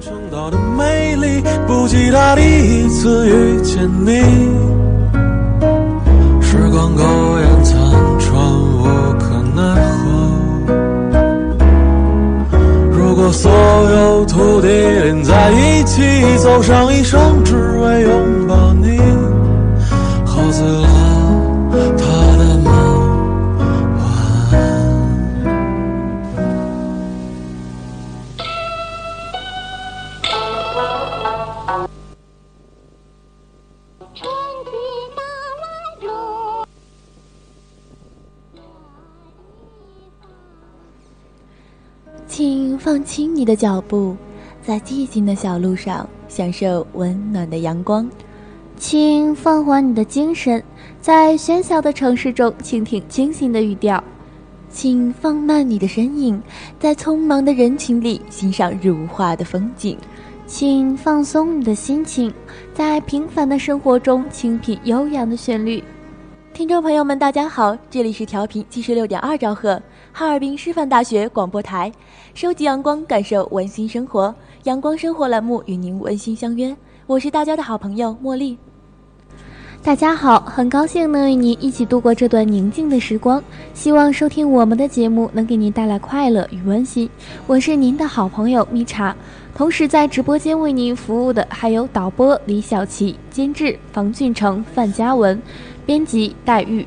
成道的美丽，不及他第一次遇见你。时光苟延残喘，无可奈何。如果所有土地连在一起，走上一生，只为拥抱你，喝醉了放轻你的脚步，在寂静的小路上享受温暖的阳光。请放缓你的精神，在喧嚣的城市中倾听清新的语调。请放慢你的身影，在匆忙的人群里欣赏如画的风景。请放松你的心情，在平凡的生活中倾听悠扬的旋律。听众朋友们，大家好，这里是调频七十六点二兆赫，哈尔滨师范大学广播台，收集阳光，感受温馨生活。阳光生活栏目与您温馨相约，我是大家的好朋友茉莉。大家好，很高兴能与您一起度过这段宁静的时光。希望收听我们的节目能给您带来快乐与温馨。我是您的好朋友蜜茶，同时在直播间为您服务的还有导播李小琪、监制房俊成、范嘉文、编辑戴玉。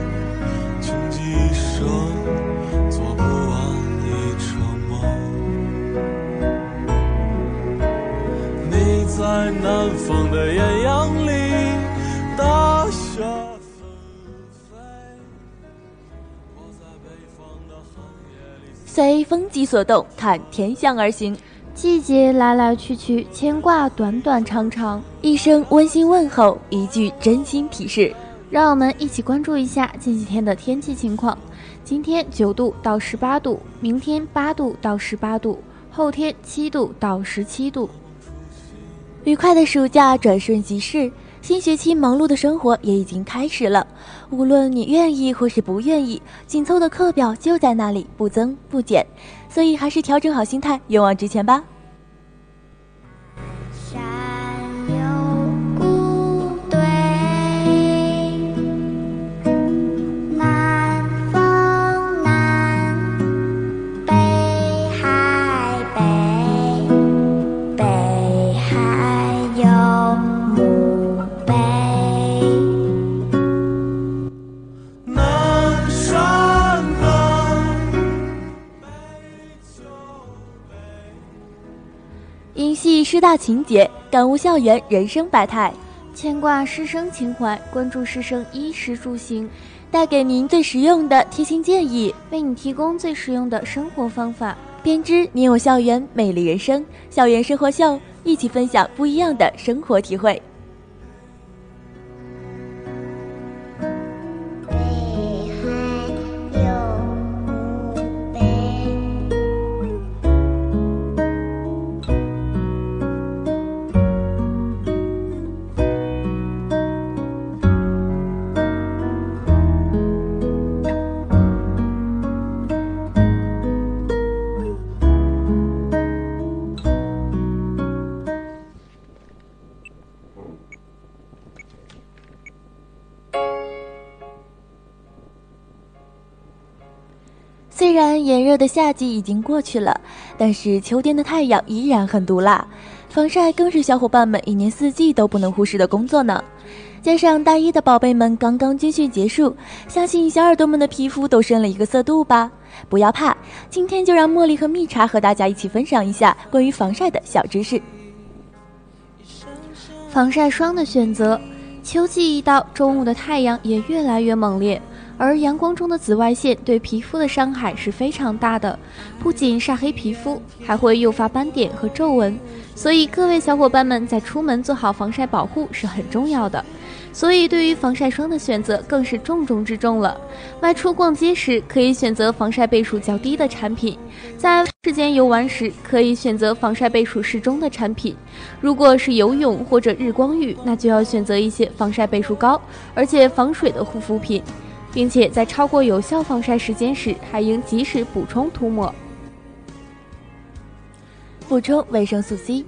在南方的艳阳里，大雪纷飞；我在北方的寒夜里。随风机所动，看天象而行。季节来来去去，牵挂短短长长。一声温馨问候，一句真心提示。让我们一起关注一下近几天的天气情况。今天九度到十八度，明天八度到十八度，后天七度到十七度。愉快的暑假转瞬即逝，新学期忙碌的生活也已经开始了。无论你愿意或是不愿意，紧凑的课表就在那里，不增不减。所以还是调整好心态，勇往直前吧。大情节，感悟校园人生百态，牵挂师生情怀，关注师生衣食住行，带给您最实用的贴心建议，为你提供最实用的生活方法，编织你我校园美丽人生。校园生活秀，一起分享不一样的生活体会。虽然炎热的夏季已经过去了，但是秋天的太阳依然很毒辣，防晒更是小伙伴们一年四季都不能忽视的工作呢。加上大一的宝贝们刚刚军训结束，相信小耳朵们的皮肤都深了一个色度吧？不要怕，今天就让茉莉和蜜茶和大家一起分享一下关于防晒的小知识。防晒霜的选择，秋季一到，中午的太阳也越来越猛烈。而阳光中的紫外线对皮肤的伤害是非常大的，不仅晒黑皮肤，还会诱发斑点和皱纹。所以各位小伙伴们在出门做好防晒保护是很重要的。所以对于防晒霜的选择更是重中之重了。外出逛街时可以选择防晒倍数较低的产品，在世间游玩时可以选择防晒倍数适中的产品。如果是游泳或者日光浴，那就要选择一些防晒倍数高而且防水的护肤品。并且在超过有效防晒时间时，还应及时补充涂抹。补充维生素 C，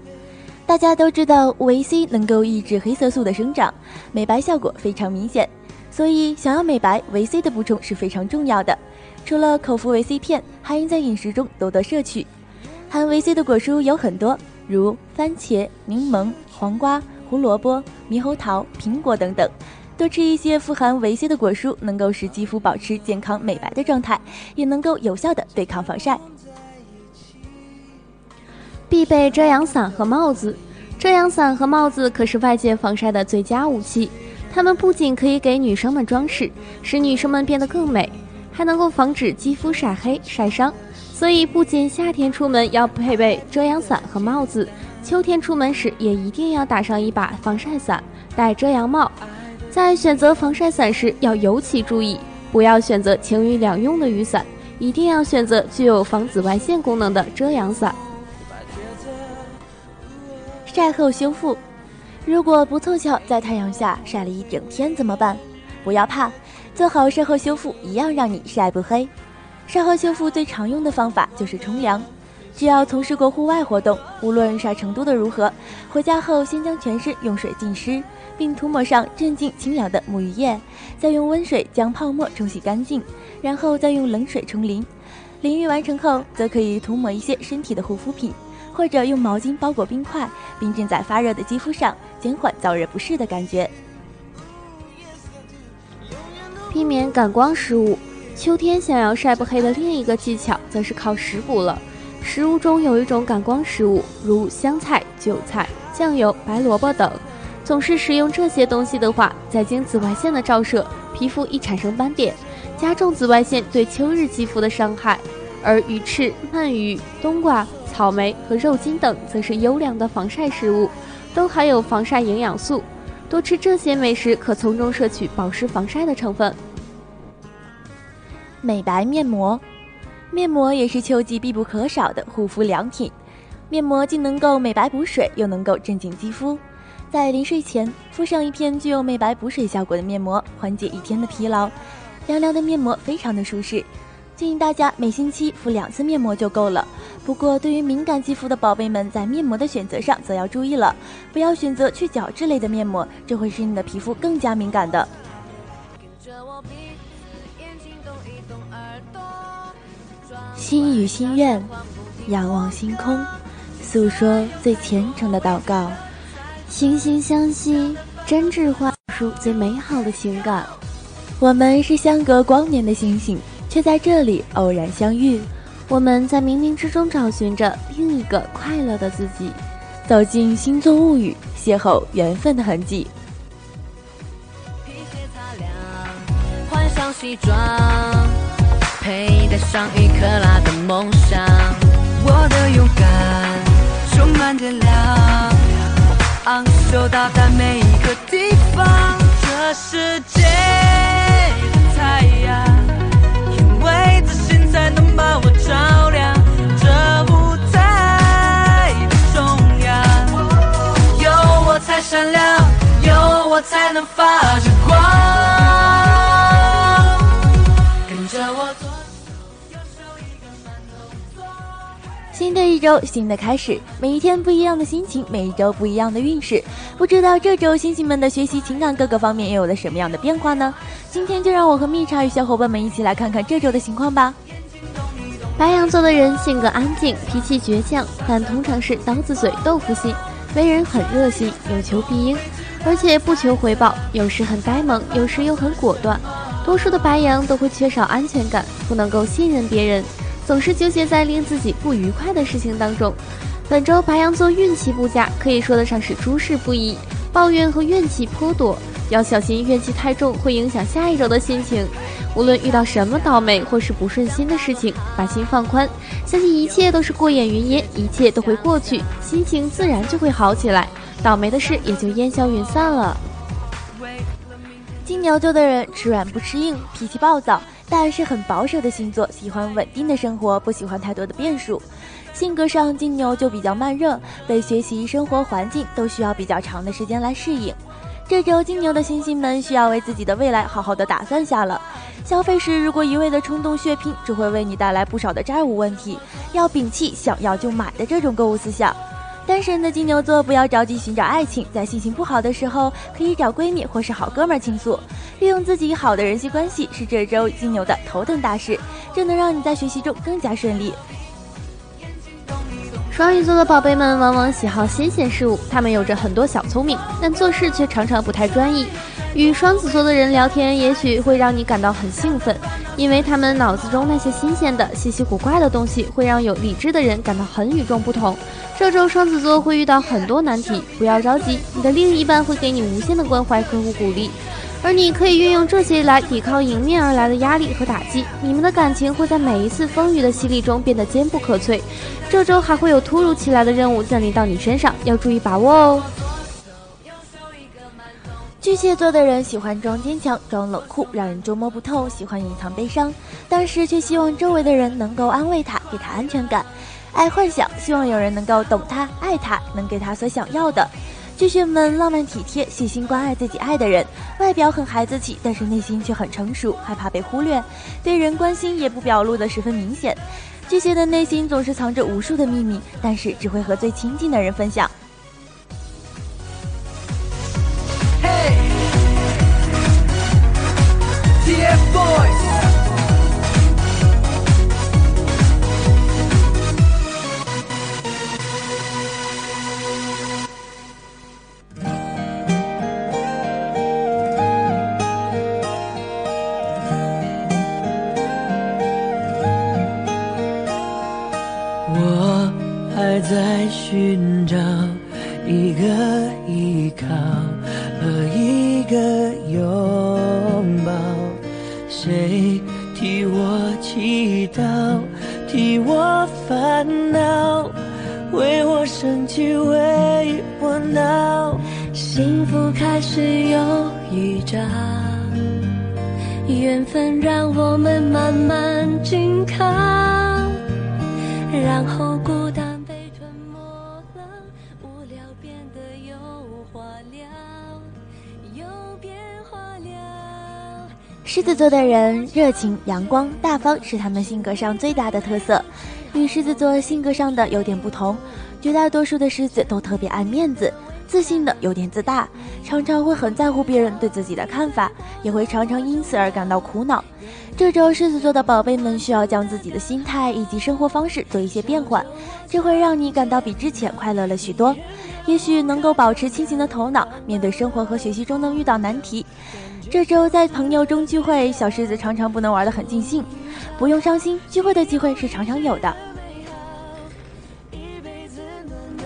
大家都知道维 C 能够抑制黑色素的生长，美白效果非常明显。所以想要美白，维 C 的补充是非常重要的。除了口服维 C 片，还应在饮食中多多摄取。含维 C 的果蔬有很多，如番茄、柠檬、黄瓜、胡萝卜、猕猴桃、苹果等等。多吃一些富含维 C 的果蔬，能够使肌肤保持健康美白的状态，也能够有效的对抗防晒。必备遮阳伞和帽子，遮阳伞和帽子可是外界防晒的最佳武器。它们不仅可以给女生们装饰，使女生们变得更美，还能够防止肌肤晒黑晒伤。所以，不仅夏天出门要配备遮阳伞和帽子，秋天出门时也一定要打上一把防晒伞，戴遮阳帽。在选择防晒伞时，要尤其注意，不要选择晴雨两用的雨伞，一定要选择具有防紫外线功能的遮阳伞。晒后修复，如果不凑巧在太阳下晒了一整天怎么办？不要怕，做好晒后修复，一样让你晒不黑。晒后修复最常用的方法就是冲凉。只要从事过户外活动，无论晒程度的如何，回家后先将全身用水浸湿，并涂抹上镇静清凉的沐浴液，再用温水将泡沫冲洗干净，然后再用冷水冲淋。淋浴完成后，则可以涂抹一些身体的护肤品，或者用毛巾包裹冰块，并浸在发热的肌肤上，减缓燥热不适的感觉。避免感光失误，秋天想要晒不黑的另一个技巧，则是靠食补了。食物中有一种感光食物，如香菜、韭菜、酱油、白萝卜等。总是食用这些东西的话，在经紫外线的照射，皮肤易产生斑点，加重紫外线对秋日肌肤的伤害。而鱼翅、鳗鱼、冬瓜、草莓和肉筋等，则是优良的防晒食物，都含有防晒营养素。多吃这些美食可从中摄取保湿防晒的成分。美白面膜，面膜也是秋季必不可少的护肤良品。面膜既能够美白补水，又能够镇静肌肤。在临睡前敷上一片具有美白补水效果的面膜，缓解一天的疲劳。凉凉的面膜非常的舒适，建议大家每星期敷两次面膜就够了。不过，对于敏感肌肤的宝贝们，在面膜的选择上则要注意了，不要选择去角质类的面膜，这会使你的皮肤更加敏感的。心与心愿，仰望星空，诉说最虔诚的祷告。惺惺相惜，真挚话出最美好的情感。我们是相隔光年的星星，却在这里偶然相遇。我们在冥冥之中找寻着另一个快乐的自己，走进星座物语，邂逅缘分的痕迹。皮鞋擦亮，换上西装，佩戴上一克拉的梦想。我的勇敢充满电量，昂首到达每一个地方。这世界的太阳，因为自信才能把我照亮。这舞台的中央，有我才闪亮，有我才能发新的一周，新的开始，每一天不一样的心情，每一周不一样的运势。不知道这周星星们的学习、情感各个方面又有了什么样的变化呢？今天就让我和蜜茶与小伙伴们一起来看看这周的情况吧。白羊座的人性格安静，脾气倔强，但通常是刀子嘴豆腐心，为人很热心，有求必应，而且不求回报，有时很呆萌，有时又很果断。多数的白羊都会缺少安全感，不能够信任别人，总是纠结在令自己不愉快的事情当中。本周白羊座运气不佳，可以说得上是诸事不宜，抱怨和怨气颇多，要小心怨气太重会影响下一周的心情。无论遇到什么倒霉或是不顺心的事情，把心放宽，相信一切都是过眼云烟，一切都会过去，心情自然就会好起来，倒霉的事也就烟消云散了。金牛座的人吃软不吃硬，脾气暴躁，但是很保守的星座，喜欢稳定的生活，不喜欢太多的变数。性格上，金牛就比较慢热，对学习、生活环境都需要比较长的时间来适应。这周金牛的星星们需要为自己的未来好好的打算下了。消费时如果一味的冲动血拼，只会为你带来不少的债务问题。要摒弃想要就买的这种购物思想。单身的金牛座不要着急寻找爱情，在心情不好的时候，可以找闺蜜或是好哥们儿倾诉。利用自己好的人际关系是这周金牛的头等大事，这能让你在学习中更加顺利。双鱼座的宝贝们往往喜好新鲜事物，他们有着很多小聪明，但做事却常常不太专一。与双子座的人聊天，也许会让你感到很兴奋，因为他们脑子中那些新鲜的、稀奇古怪的东西，会让有理智的人感到很与众不同。这周双子座会遇到很多难题，不要着急，你的另一半会给你无限的关怀和鼓励。而你可以运用这些来抵抗迎面而来的压力和打击，你们的感情会在每一次风雨的洗礼中变得坚不可摧。这周还会有突如其来的任务降临到你身上，要注意把握哦。巨蟹座的人喜欢装坚强、装冷酷，让人捉摸不透；喜欢隐藏悲伤，但是却希望周围的人能够安慰他，给他安全感。爱幻想，希望有人能够懂他、爱他，能给他所想要的。巨蟹们浪漫体贴，细心关爱自己爱的人，外表很孩子气，但是内心却很成熟，害怕被忽略，对人关心也不表露的十分明显。巨蟹的内心总是藏着无数的秘密，但是只会和最亲近的人分享。狮子座的人热情、阳光、大方是他们性格上最大的特色。与狮子座性格上的有点不同，绝大多数的狮子都特别爱面子。自信的有点自大，常常会很在乎别人对自己的看法，也会常常因此而感到苦恼。这周狮子座的宝贝们需要将自己的心态以及生活方式做一些变换，这会让你感到比之前快乐了许多。也许能够保持清醒的头脑，面对生活和学习中能遇到难题。这周在朋友中聚会，小狮子常常不能玩得很尽兴，不用伤心，聚会的机会是常常有的。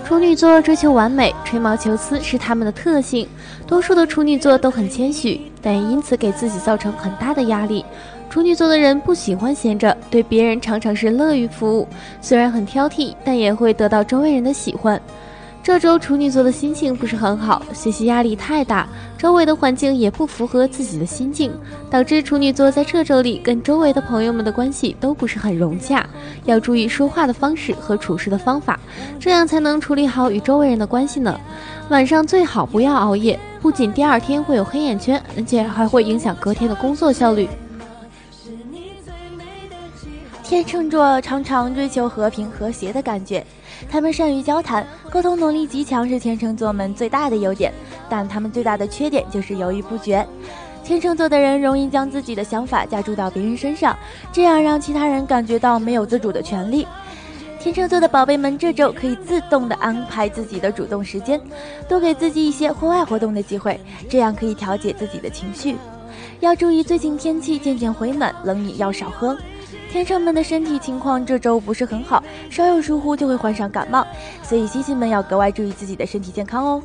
处女座追求完美、吹毛求疵是他们的特性。多数的处女座都很谦虚，但也因此给自己造成很大的压力。处女座的人不喜欢闲着，对别人常常是乐于服务，虽然很挑剔，但也会得到周围人的喜欢。这周处女座的心情不是很好，学习压力太大，周围的环境也不符合自己的心境，导致处女座在这周里跟周围的朋友们的关系都不是很融洽。要注意说话的方式和处事的方法，这样才能处理好与周围人的关系呢。晚上最好不要熬夜，不仅第二天会有黑眼圈，而且还会影响隔天的工作效率。天秤座常常追求和平和谐的感觉。他们善于交谈，沟通能力极强，是天秤座们最大的优点。但他们最大的缺点就是犹豫不决。天秤座的人容易将自己的想法加注到别人身上，这样让其他人感觉到没有自主的权利。天秤座的宝贝们，这周可以自动的安排自己的主动时间，多给自己一些户外活动的机会，这样可以调节自己的情绪。要注意，最近天气渐渐回暖，冷饮要少喝。天秤们的身体情况这周不是很好，稍有疏忽就会患上感冒，所以星星们要格外注意自己的身体健康哦。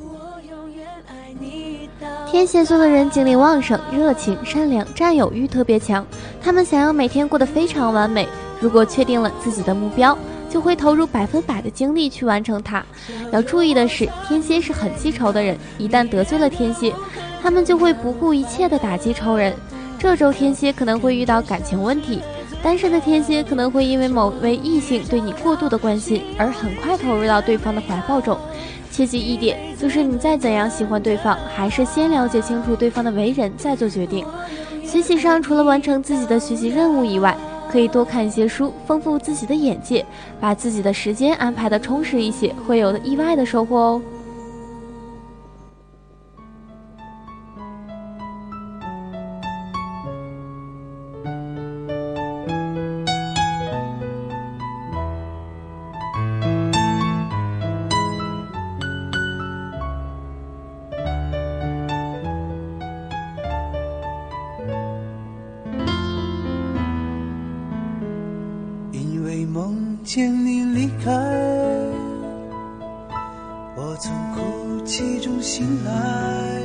天蝎座的人精力旺盛、热情、善良、占有欲特别强，他们想要每天过得非常完美。如果确定了自己的目标，就会投入百分百的精力去完成它。要注意的是，天蝎是很记仇的人，一旦得罪了天蝎，他们就会不顾一切的打击仇人。这周天蝎可能会遇到感情问题。单身的天蝎可能会因为某位异性对你过度的关心而很快投入到对方的怀抱中。切记一点，就是你再怎样喜欢对方，还是先了解清楚对方的为人，再做决定。学习上除了完成自己的学习任务以外，可以多看一些书，丰富自己的眼界，把自己的时间安排的充实一些，会有意外的收获哦。醒来，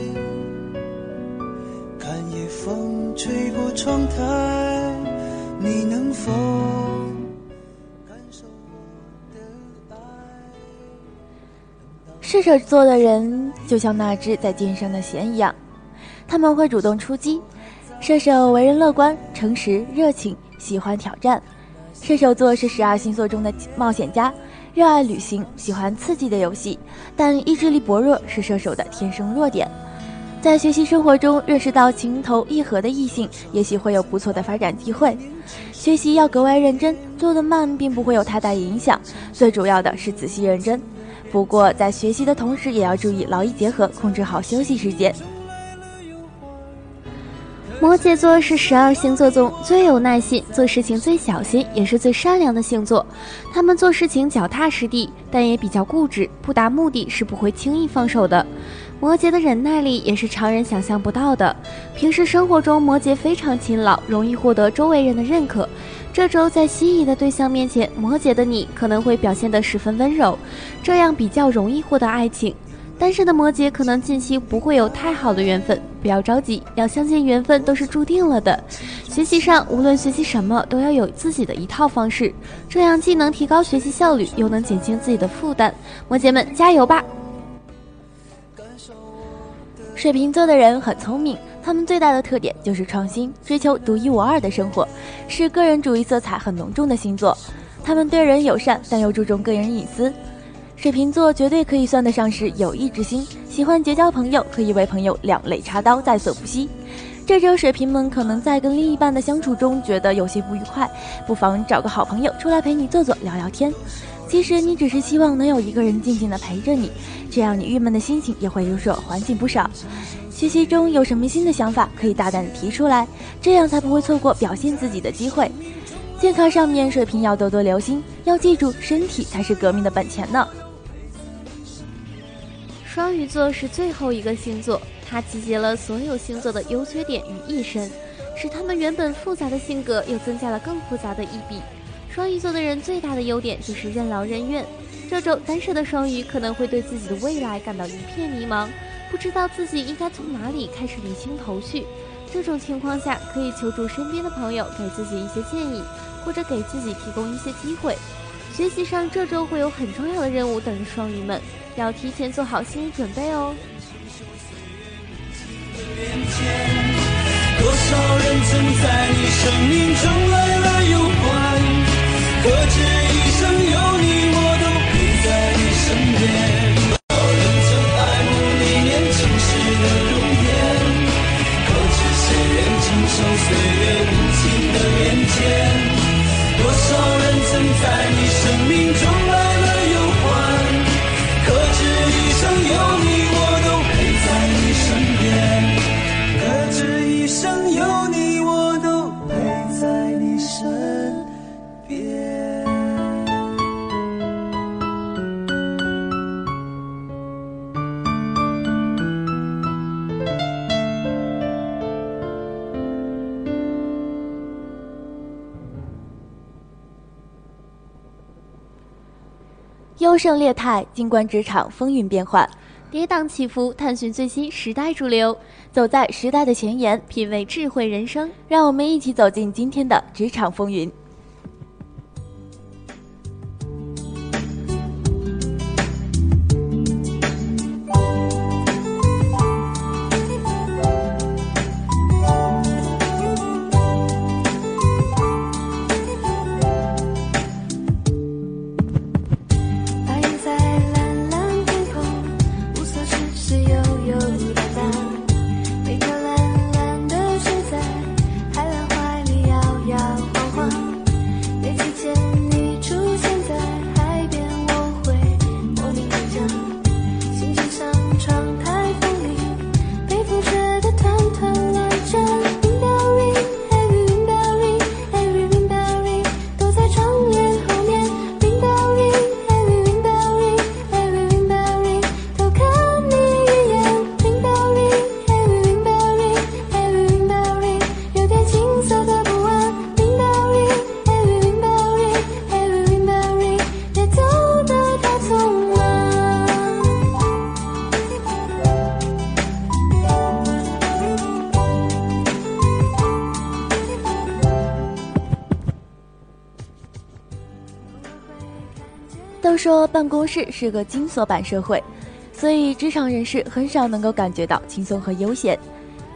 看夜风吹过窗台，你能否感受我的爱？射手座的人就像那只在肩上的弦一样，他们会主动出击。射手为人乐观、诚实、热情，喜欢挑战。射手座是十二星座中的冒险家，热爱旅行，喜欢刺激的游戏，但意志力薄弱是射手的天生弱点。在学习生活中认识到情投意合的异性，也许会有不错的发展机会。学习要格外认真，做得慢并不会有太大影响，最主要的是仔细认真。不过在学习的同时，也要注意劳逸结合，控制好休息时间。摩羯座是十二星座中最有耐心、做事情最小心，也是最善良的星座。他们做事情脚踏实地，但也比较固执，不达目的是不会轻易放手的。摩羯的忍耐力也是常人想象不到的。平时生活中，摩羯非常勤劳，容易获得周围人的认可。这周在心仪的对象面前，摩羯的你可能会表现得十分温柔，这样比较容易获得爱情。单身的摩羯可能近期不会有太好的缘分，不要着急，要相信缘分都是注定了的。学习上，无论学习什么，都要有自己的一套方式，这样既能提高学习效率，又能减轻自己的负担。摩羯们，加油吧！水瓶座的人很聪明，他们最大的特点就是创新，追求独一无二的生活，是个人主义色彩很浓重的星座。他们对人友善，但又注重个人隐私。水瓶座绝对可以算得上是有义之心，喜欢结交朋友，可以为朋友两肋插刀，在所不惜。这周水瓶们可能在跟另一半的相处中觉得有些不愉快，不妨找个好朋友出来陪你坐坐，聊聊天。其实你只是希望能有一个人静静的陪着你，这样你郁闷的心情也会有所缓解不少。学习中有什么新的想法，可以大胆的提出来，这样才不会错过表现自己的机会。健康上面，水瓶要多多留心，要记住身体才是革命的本钱呢。双鱼座是最后一个星座，它集结了所有星座的优缺点于一身，使他们原本复杂的性格又增加了更复杂的一笔。双鱼座的人最大的优点就是任劳任怨。这周单身的双鱼可能会对自己的未来感到一片迷茫，不知道自己应该从哪里开始理清头绪。这种情况下，可以求助身边的朋友，给自己一些建议，或者给自己提供一些机会。学习上，这周会有很重要的任务等着双鱼们，要提前做好心理准备哦。多少人曾在你生命中来了又还？可知一生有你，我都陪在你身边。优胜劣汰，静观职场风云变幻，跌宕起伏，探寻最新时代主流，走在时代的前沿，品味智慧人生。让我们一起走进今天的职场风云。办公室是个金锁版社会，所以职场人士很少能够感觉到轻松和悠闲。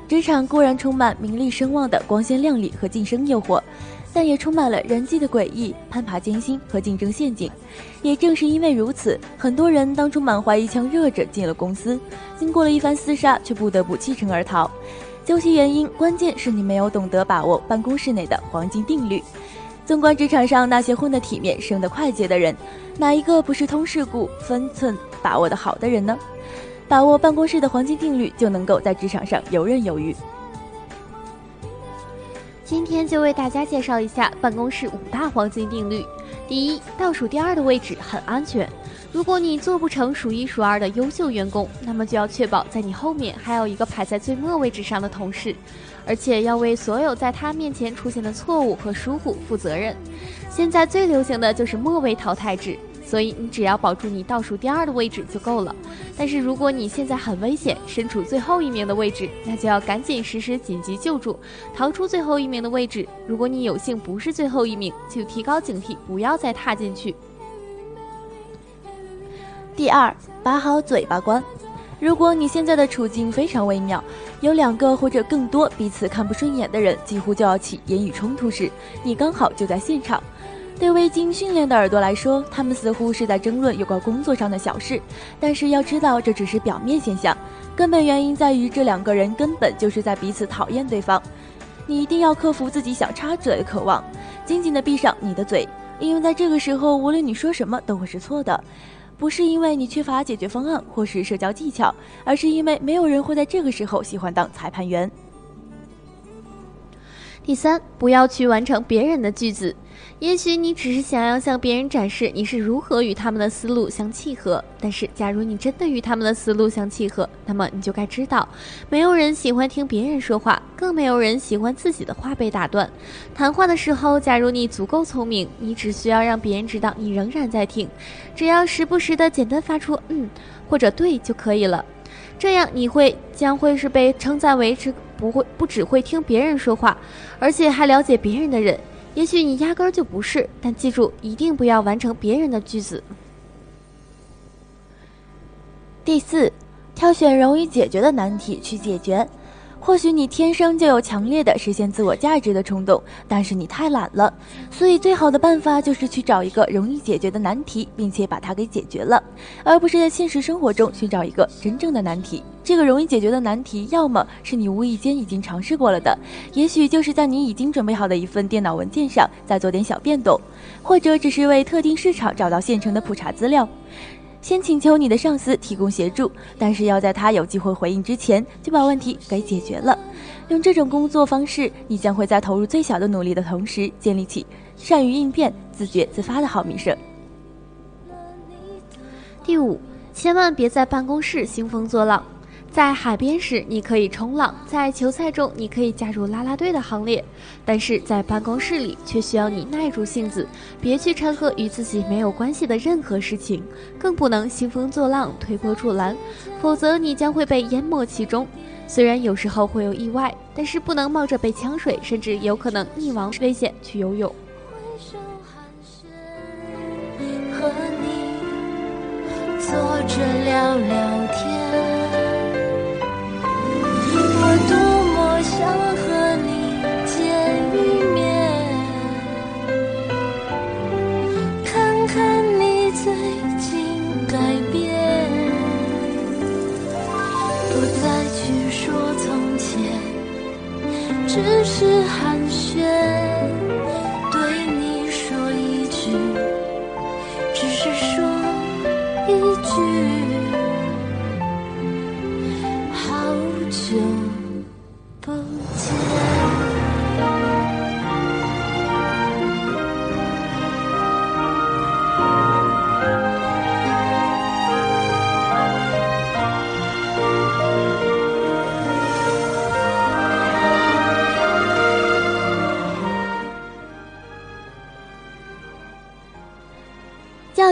职场固然充满名利声望的光鲜亮丽和晋升诱惑，但也充满了人际的诡异、攀爬艰辛和竞争陷阱。也正是因为如此，很多人当初满怀一腔热忱进了公司，经过了一番厮杀，却不得不弃城而逃。究其原因，关键是你没有懂得把握办公室内的黄金定律。纵观职场上那些混得体面、升得快捷的人，哪一个不是通世故、分寸把握的好的人呢？把握办公室的黄金定律，就能够在职场上游刃有余。今天就为大家介绍一下办公室五大黄金定律。第一，倒数第二的位置很安全。如果你做不成数一数二的优秀员工，那么就要确保在你后面还有一个排在最末位置上的同事，而且要为所有在他面前出现的错误和疏忽负责任。现在最流行的就是末位淘汰制。所以你只要保住你倒数第二的位置就够了。但是如果你现在很危险，身处最后一名的位置，那就要赶紧实施紧急救助，逃出最后一名的位置。如果你有幸不是最后一名，就提高警惕，不要再踏进去。第二，把好嘴巴关。如果你现在的处境非常微妙，有两个或者更多彼此看不顺眼的人，几乎就要起言语冲突时，你刚好就在现场。对未经训练的耳朵来说，他们似乎是在争论有关工作上的小事，但是要知道这只是表面现象，根本原因在于这两个人根本就是在彼此讨厌对方。你一定要克服自己想插嘴的渴望，紧紧地闭上你的嘴，因为在这个时候，无论你说什么都会是错的。不是因为你缺乏解决方案或是社交技巧，而是因为没有人会在这个时候喜欢当裁判员。第三，不要去完成别人的句子。也许你只是想要向别人展示你是如何与他们的思路相契合，但是假如你真的与他们的思路相契合，那么你就该知道，没有人喜欢听别人说话，更没有人喜欢自己的话被打断。谈话的时候，假如你足够聪明，你只需要让别人知道你仍然在听，只要时不时的简单发出“嗯”或者“对”就可以了。这样你会将会是被称赞为是不会不只会听别人说话，而且还了解别人的人。也许你压根儿就不是，但记住，一定不要完成别人的句子。第四，挑选容易解决的难题去解决。或许你天生就有强烈的实现自我价值的冲动，但是你太懒了，所以最好的办法就是去找一个容易解决的难题，并且把它给解决了，而不是在现实生活中寻找一个真正的难题。这个容易解决的难题，要么是你无意间已经尝试过了的，也许就是在你已经准备好的一份电脑文件上再做点小变动，或者只是为特定市场找到现成的普查资料。先请求你的上司提供协助，但是要在他有机会回应之前就把问题给解决了。用这种工作方式，你将会在投入最小的努力的同时，建立起善于应变、自觉自发的好名声。第五，千万别在办公室兴风作浪。在海边时，你可以冲浪；在球赛中，你可以加入啦啦队的行列。但是在办公室里，却需要你耐住性子，别去掺和与自己没有关系的任何事情，更不能兴风作浪、推波助澜，否则你将会被淹没其中。虽然有时候会有意外，但是不能冒着被呛水，甚至有可能溺亡危险去游泳。和你坐着聊聊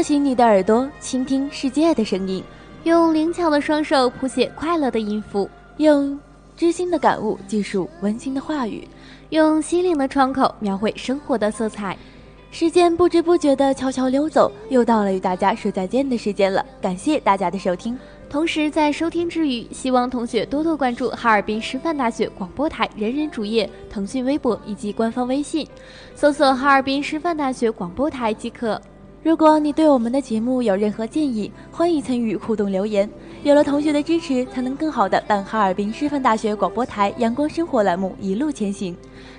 醒你的耳朵，倾听世界的声音，用灵巧的双手谱写快乐的音符，用知心的感悟记述温馨的话语，用心灵的窗口描绘生活的色彩。时间不知不觉的悄悄溜走，又到了与大家说再见的时间了。感谢大家的收听。同时，在收听之余，希望同学多多关注哈尔滨师范大学广播台人人主页、腾讯微博以及官方微信，搜索“哈尔滨师范大学广播台”即可。如果你对我们的节目有任何建议，欢迎参与互动留言。有了同学的支持，才能更好的伴哈尔滨师范大学广播台阳光生活栏目一路前行。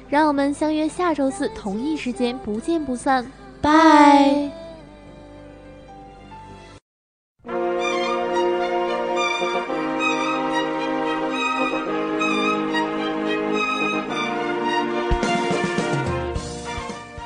让我们相约下周四同一时间，不见不散。拜。